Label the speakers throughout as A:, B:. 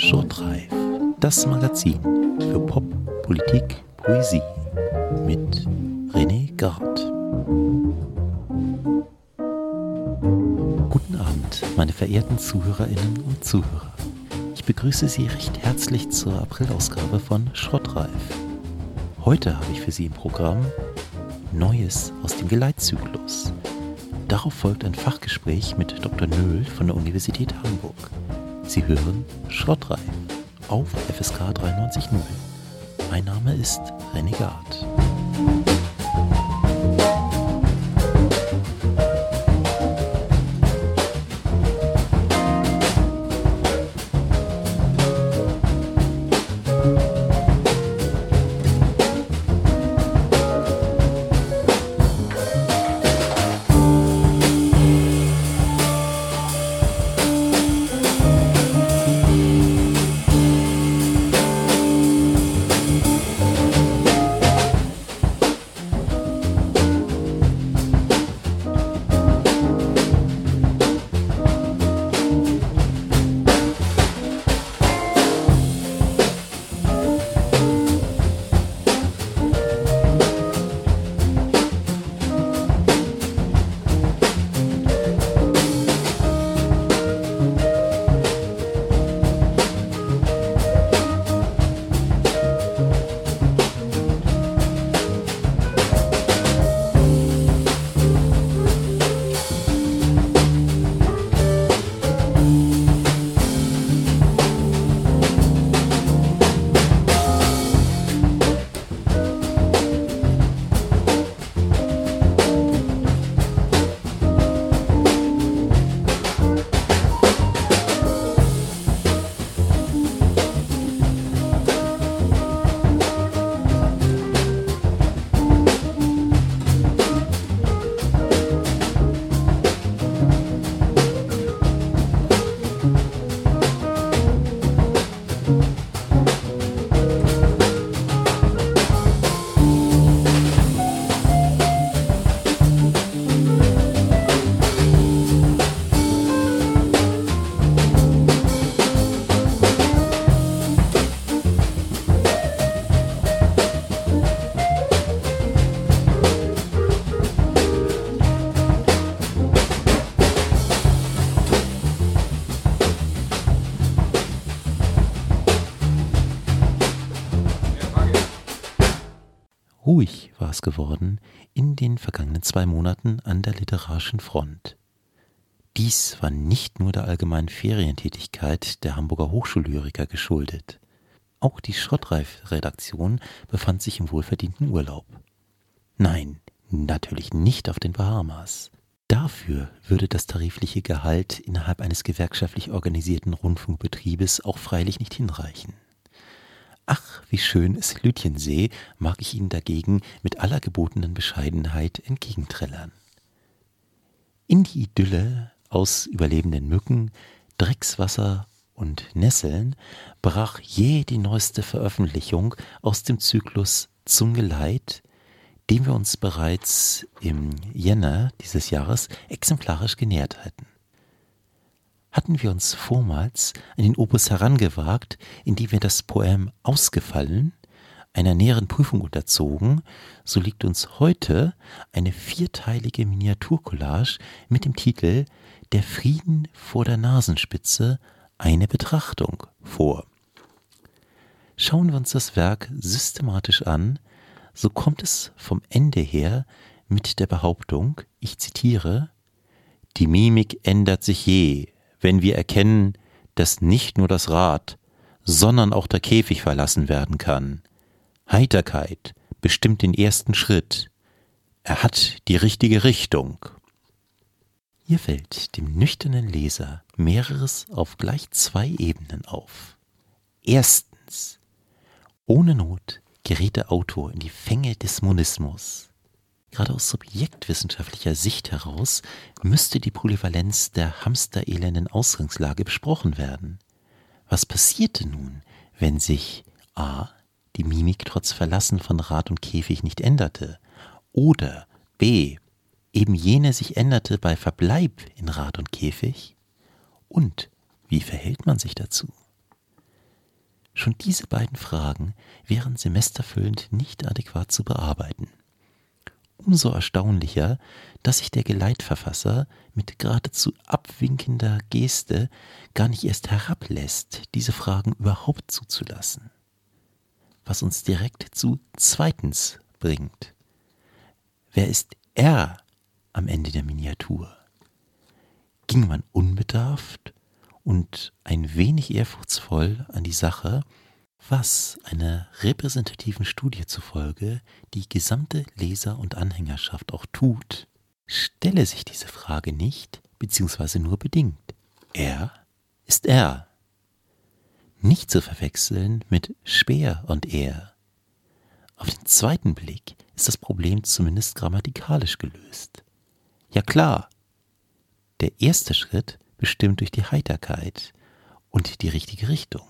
A: Shortreif, das Magazin für Pop, Politik, Poesie mit René Gard. Guten Abend, meine verehrten Zuhörerinnen und Zuhörer. Ich begrüße Sie recht herzlich zur Aprilausgabe von Schrottreif. Heute habe ich für Sie im Programm Neues aus dem Geleitzyklus. Darauf folgt ein Fachgespräch mit Dr. Nöhl von der Universität Hamburg. Sie hören Schrottreif auf FSK 93.0. Mein Name ist Renegat. Ruhig geworden in den vergangenen zwei Monaten an der literarischen Front. Dies war nicht nur der allgemeinen Ferientätigkeit der Hamburger Hochschullyriker geschuldet. Auch die Schrottreif-Redaktion befand sich im wohlverdienten Urlaub. Nein, natürlich nicht auf den Bahamas. Dafür würde das tarifliche Gehalt innerhalb eines gewerkschaftlich organisierten Rundfunkbetriebes auch freilich nicht hinreichen. Ach, wie schön ist Lütjensee, mag ich Ihnen dagegen mit aller gebotenen Bescheidenheit entgegenträllern. In die Idylle aus überlebenden Mücken, Dreckswasser und Nesseln brach je die neueste Veröffentlichung aus dem Zyklus Zum Geleit, dem wir uns bereits im Jänner dieses Jahres exemplarisch genähert hatten hatten wir uns vormals an den Opus herangewagt, indem wir das Poem Ausgefallen einer näheren Prüfung unterzogen, so liegt uns heute eine vierteilige Miniaturcollage mit dem Titel Der Frieden vor der Nasenspitze eine Betrachtung vor. Schauen wir uns das Werk systematisch an, so kommt es vom Ende her mit der Behauptung, ich zitiere, die Mimik ändert sich je, wenn wir erkennen, dass nicht nur das Rad, sondern auch der Käfig verlassen werden kann. Heiterkeit bestimmt den ersten Schritt. Er hat die richtige Richtung. Hier fällt dem nüchternen Leser mehreres auf gleich zwei Ebenen auf. Erstens. Ohne Not gerät der Autor in die Fänge des Monismus. Gerade aus subjektwissenschaftlicher Sicht heraus müsste die Polyvalenz der hamsterelenden Ausgangslage besprochen werden. Was passierte nun, wenn sich a. die Mimik trotz Verlassen von Rad und Käfig nicht änderte oder b. eben jene sich änderte bei Verbleib in Rad und Käfig? Und wie verhält man sich dazu? Schon diese beiden Fragen wären semesterfüllend nicht adäquat zu bearbeiten. Umso erstaunlicher, dass sich der Geleitverfasser mit geradezu abwinkender Geste gar nicht erst herablässt, diese Fragen überhaupt zuzulassen. Was uns direkt zu zweitens bringt. Wer ist er am Ende der Miniatur? Ging man unbedarft und ein wenig ehrfurchtsvoll an die Sache, was einer repräsentativen Studie zufolge die gesamte Leser- und Anhängerschaft auch tut, stelle sich diese Frage nicht, beziehungsweise nur bedingt. Er ist er. Nicht zu verwechseln mit Speer und er. Auf den zweiten Blick ist das Problem zumindest grammatikalisch gelöst. Ja klar, der erste Schritt bestimmt durch die Heiterkeit und die richtige Richtung.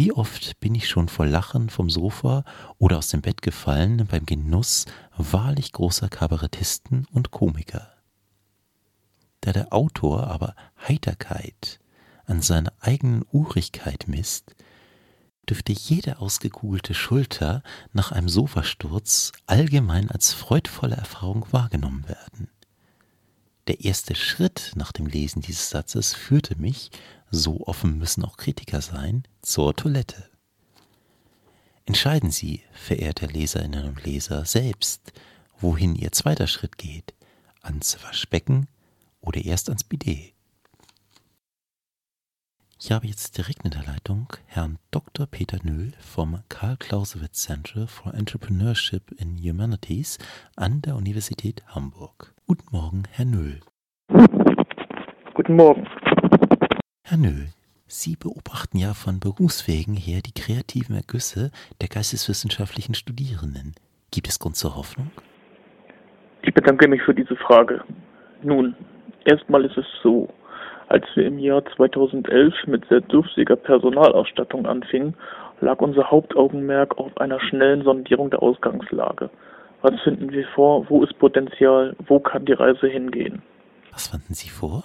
A: Wie oft bin ich schon vor Lachen vom Sofa oder aus dem Bett gefallen beim Genuss wahrlich großer Kabarettisten und Komiker. Da der Autor aber Heiterkeit an seiner eigenen Urigkeit misst, dürfte jede ausgekugelte Schulter nach einem Sofasturz allgemein als freudvolle Erfahrung wahrgenommen werden. Der erste Schritt nach dem Lesen dieses Satzes führte mich, so offen müssen auch Kritiker sein, zur Toilette. Entscheiden Sie, verehrte Leserinnen und Leser, selbst, wohin Ihr zweiter Schritt geht, ans Waschbecken oder erst ans Bidet. Ich habe jetzt direkt in der Leitung Herrn Dr. Peter Nöhl vom Karl Clausewitz Center for Entrepreneurship in Humanities an der Universität Hamburg. Guten Morgen, Herr Nöhl.
B: Guten Morgen.
A: Herr Nöhl, Sie beobachten ja von Berufswegen her die kreativen Ergüsse der geisteswissenschaftlichen Studierenden. Gibt es Grund zur Hoffnung?
B: Ich bedanke mich für diese Frage. Nun, erstmal ist es so, als wir im Jahr 2011 mit sehr dürftiger Personalausstattung anfingen, lag unser Hauptaugenmerk auf einer schnellen Sondierung der Ausgangslage. Was finden wir vor? Wo ist Potenzial? Wo kann die Reise hingehen?
A: Was fanden Sie vor?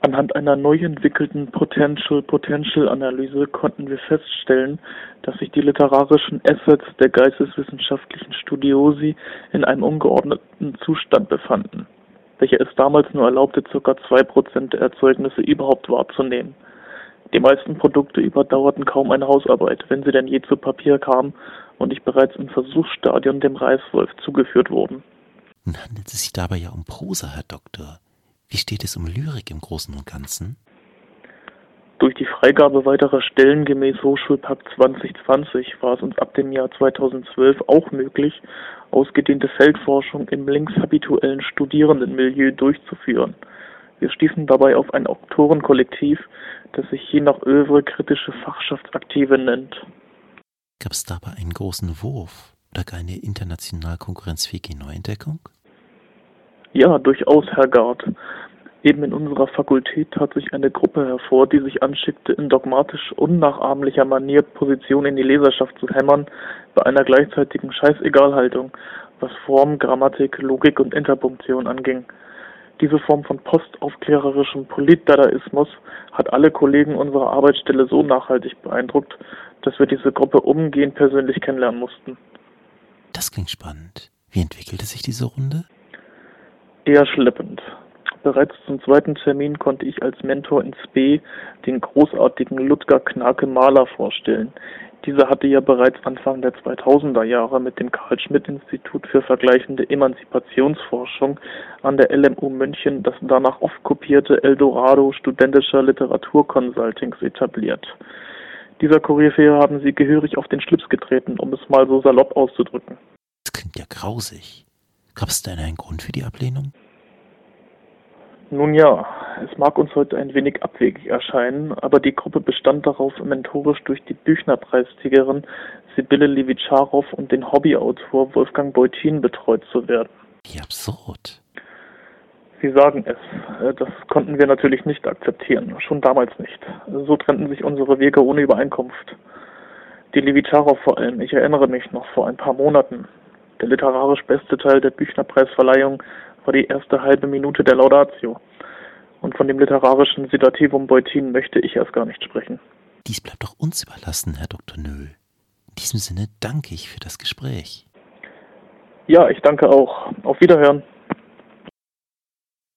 B: Anhand einer neu entwickelten Potential-Potential-Analyse konnten wir feststellen, dass sich die literarischen Assets der geisteswissenschaftlichen Studiosi in einem ungeordneten Zustand befanden welcher es damals nur erlaubte, ca. 2% der Erzeugnisse überhaupt wahrzunehmen. Die meisten Produkte überdauerten kaum eine Hausarbeit, wenn sie denn je zu Papier kamen und nicht bereits im Versuchsstadion dem Reißwolf zugeführt wurden.
A: Nun handelt es sich dabei ja um Prosa, Herr Doktor. Wie steht es um Lyrik im Großen und Ganzen?
B: Freigabe weiterer Stellen gemäß Hochschulpakt 2020 war es uns ab dem Jahr 2012 auch möglich, ausgedehnte Feldforschung im linkshabituellen Studierendenmilieu durchzuführen. Wir stießen dabei auf ein Autorenkollektiv, das sich je nach Övre kritische Fachschaftsaktive nennt.
A: Gab es dabei einen großen Wurf oder gar eine international konkurrenzfähige Neuentdeckung?
B: Ja, durchaus, Herr Gard. Eben in unserer Fakultät tat sich eine Gruppe hervor, die sich anschickte, in dogmatisch unnachahmlicher Manier Position in die Leserschaft zu hämmern, bei einer gleichzeitigen Scheißegalhaltung, was Form, Grammatik, Logik und Interpunktion anging. Diese Form von postaufklärerischem Politdadaismus hat alle Kollegen unserer Arbeitsstelle so nachhaltig beeindruckt, dass wir diese Gruppe umgehend persönlich kennenlernen mussten.
A: Das klingt spannend. Wie entwickelte sich diese Runde?
B: Eher schleppend. Bereits zum zweiten Termin konnte ich als Mentor ins B den großartigen Ludger Knake Mahler vorstellen. Dieser hatte ja bereits Anfang der 2000er Jahre mit dem Karl-Schmidt-Institut für vergleichende Emanzipationsforschung an der LMU München das danach oft kopierte Eldorado studentischer Literaturconsultings etabliert. Dieser Koryphäe haben sie gehörig auf den Schlips getreten, um es mal so salopp auszudrücken.
A: Das klingt ja grausig. Gab es denn einen Grund für die Ablehnung?
B: Nun ja, es mag uns heute ein wenig abwegig erscheinen, aber die Gruppe bestand darauf, mentorisch durch die Büchnerpreisträgerin Sibylle Levitscharow und den Hobbyautor Wolfgang Beutin betreut zu werden.
A: Wie absurd.
B: Sie sagen es. Äh, das konnten wir natürlich nicht akzeptieren, schon damals nicht. So trennten sich unsere Wege ohne Übereinkunft. Die Levitscharow vor allem, ich erinnere mich noch vor ein paar Monaten. Der literarisch beste Teil der Büchnerpreisverleihung war die erste halbe Minute der Laudatio. Und von dem literarischen Sedativum Beutin möchte ich erst gar nicht sprechen.
A: Dies bleibt doch uns überlassen, Herr Dr. Nöhl. In diesem Sinne danke ich für das Gespräch.
B: Ja, ich danke auch. Auf Wiederhören.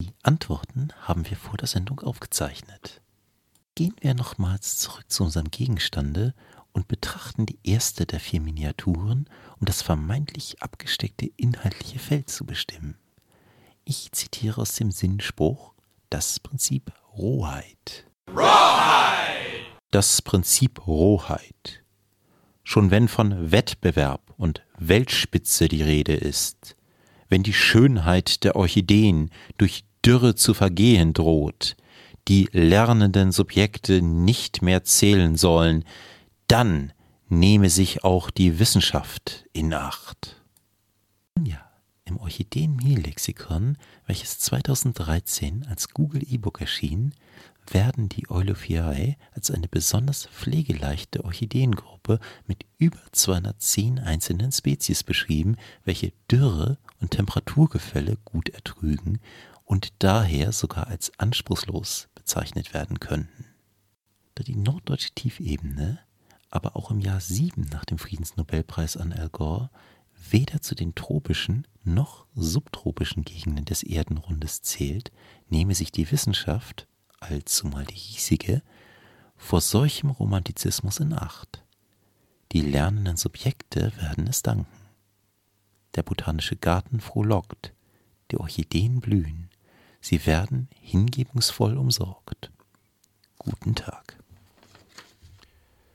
A: Die Antworten haben wir vor der Sendung aufgezeichnet. Gehen wir nochmals zurück zu unserem Gegenstande und betrachten die erste der vier Miniaturen, um das vermeintlich abgesteckte inhaltliche Feld zu bestimmen. Ich zitiere aus dem Sinnspruch das Prinzip Rohheit. Rohheit! Das Prinzip Rohheit. Schon wenn von Wettbewerb und Weltspitze die Rede ist, wenn die Schönheit der Orchideen durch Dürre zu vergehen droht, die lernenden Subjekte nicht mehr zählen sollen, dann nehme sich auch die Wissenschaft in Acht. Im Orchideen-Mini-Lexikon, welches 2013 als Google E-Book erschien, werden die Eulephiae als eine besonders pflegeleichte Orchideengruppe mit über 210 einzelnen Spezies beschrieben, welche Dürre und Temperaturgefälle gut ertrügen und daher sogar als anspruchslos bezeichnet werden könnten. Da die norddeutsche Tiefebene aber auch im Jahr 7 nach dem Friedensnobelpreis an Al Gore weder zu den tropischen noch subtropischen Gegenden des Erdenrundes zählt, nehme sich die Wissenschaft, allzumal die hiesige, vor solchem Romantizismus in Acht. Die lernenden Subjekte werden es danken. Der botanische Garten frohlockt, die Orchideen blühen, sie werden hingebungsvoll umsorgt. Guten Tag.